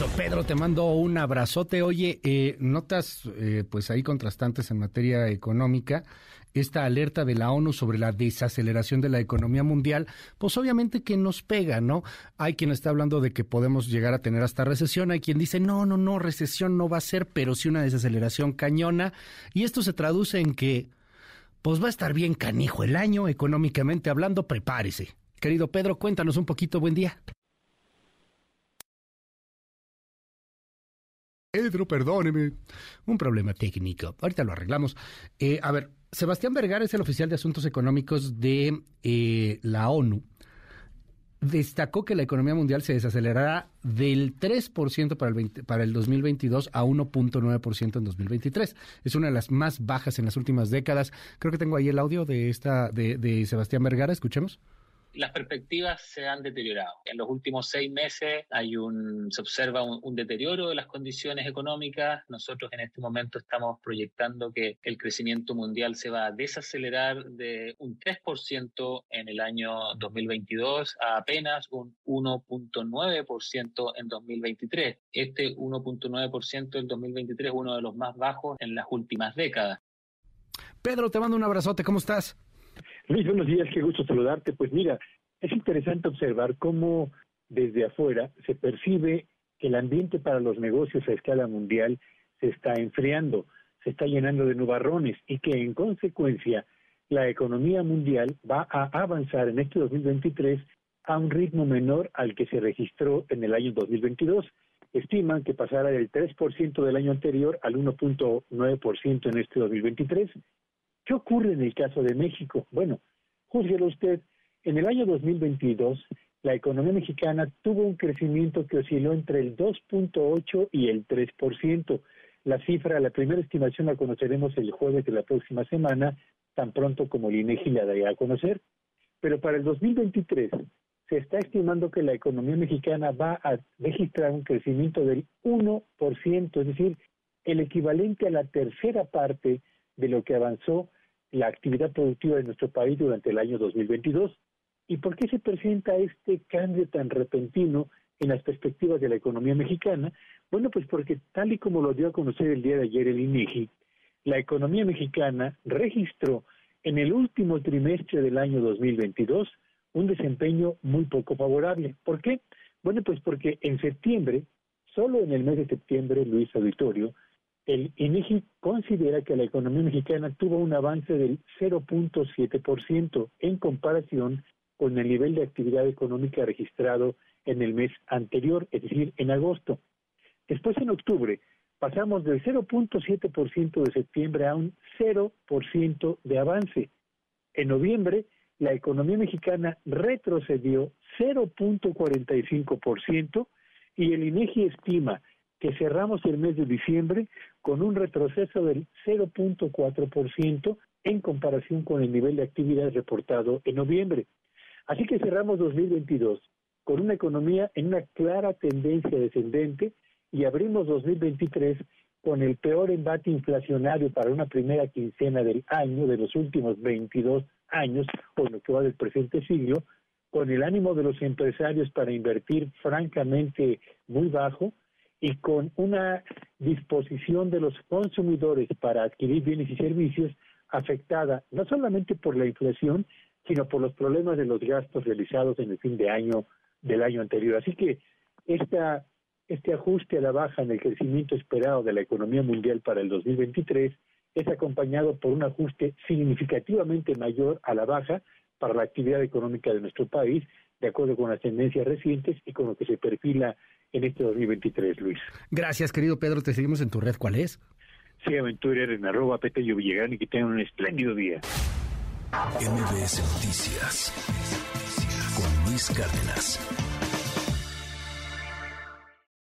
Querido Pedro, te mando un abrazote. Oye, eh, notas eh, pues ahí contrastantes en materia económica esta alerta de la ONU sobre la desaceleración de la economía mundial, pues obviamente que nos pega, ¿no? Hay quien está hablando de que podemos llegar a tener hasta recesión, hay quien dice, no, no, no, recesión no va a ser, pero sí una desaceleración cañona, y esto se traduce en que, pues va a estar bien canijo el año, económicamente hablando, prepárese. Querido Pedro, cuéntanos un poquito, buen día. Pedro, perdóneme. Un problema técnico. Ahorita lo arreglamos. Eh, a ver, Sebastián Vergara es el oficial de Asuntos Económicos de eh, la ONU. Destacó que la economía mundial se desacelerará del 3% para el, para el 2022 a 1.9% en 2023. Es una de las más bajas en las últimas décadas. Creo que tengo ahí el audio de esta de, de Sebastián Vergara. Escuchemos las perspectivas se han deteriorado. En los últimos seis meses hay un, se observa un, deterioro de las condiciones económicas. Nosotros en este momento estamos proyectando que el crecimiento mundial se va a desacelerar de un 3% en el año 2022 a apenas un 1.9% en 2023. Este 1.9% en 2023 es uno de los más bajos en las últimas décadas. Pedro, te mando un abrazote. ¿Cómo estás? Luis, buenos días, qué gusto saludarte. Pues mira, es interesante observar cómo desde afuera se percibe que el ambiente para los negocios a escala mundial se está enfriando, se está llenando de nubarrones y que en consecuencia la economía mundial va a avanzar en este 2023 a un ritmo menor al que se registró en el año 2022. Estiman que pasará del 3% del año anterior al 1.9% en este 2023 ¿Qué ocurre en el caso de México? Bueno, júzguelo usted, en el año 2022 la economía mexicana tuvo un crecimiento que osciló entre el 2.8 y el 3%. La cifra, la primera estimación la conoceremos el jueves de la próxima semana, tan pronto como el INEGI la dará a conocer. Pero para el 2023 se está estimando que la economía mexicana va a registrar un crecimiento del 1%, es decir, el equivalente a la tercera parte de lo que avanzó la actividad productiva de nuestro país durante el año 2022. ¿Y por qué se presenta este cambio tan repentino en las perspectivas de la economía mexicana? Bueno, pues porque tal y como lo dio a conocer el día de ayer el INEGI, la economía mexicana registró en el último trimestre del año 2022 un desempeño muy poco favorable. ¿Por qué? Bueno, pues porque en septiembre, solo en el mes de septiembre, Luis Auditorio, el INEGI considera que la economía mexicana tuvo un avance del 0.7% en comparación con el nivel de actividad económica registrado en el mes anterior, es decir, en agosto. Después, en octubre, pasamos del 0.7% de septiembre a un 0% de avance. En noviembre, la economía mexicana retrocedió 0.45% y el INEGI estima que cerramos el mes de diciembre con un retroceso del 0.4% en comparación con el nivel de actividad reportado en noviembre. Así que cerramos 2022 con una economía en una clara tendencia descendente y abrimos 2023 con el peor embate inflacionario para una primera quincena del año de los últimos 22 años, o lo que va del presente siglo, con el ánimo de los empresarios para invertir francamente muy bajo, y con una disposición de los consumidores para adquirir bienes y servicios afectada no solamente por la inflación, sino por los problemas de los gastos realizados en el fin de año del año anterior. Así que esta, este ajuste a la baja en el crecimiento esperado de la economía mundial para el 2023 es acompañado por un ajuste significativamente mayor a la baja para la actividad económica de nuestro país, de acuerdo con las tendencias recientes y con lo que se perfila en este 2023, Luis. Gracias, querido Pedro. Te seguimos en tu red. ¿Cuál es? Sí, Aventura en arroba Petello Villegas y que tengan un espléndido día. MBS Noticias con Luis Cárdenas.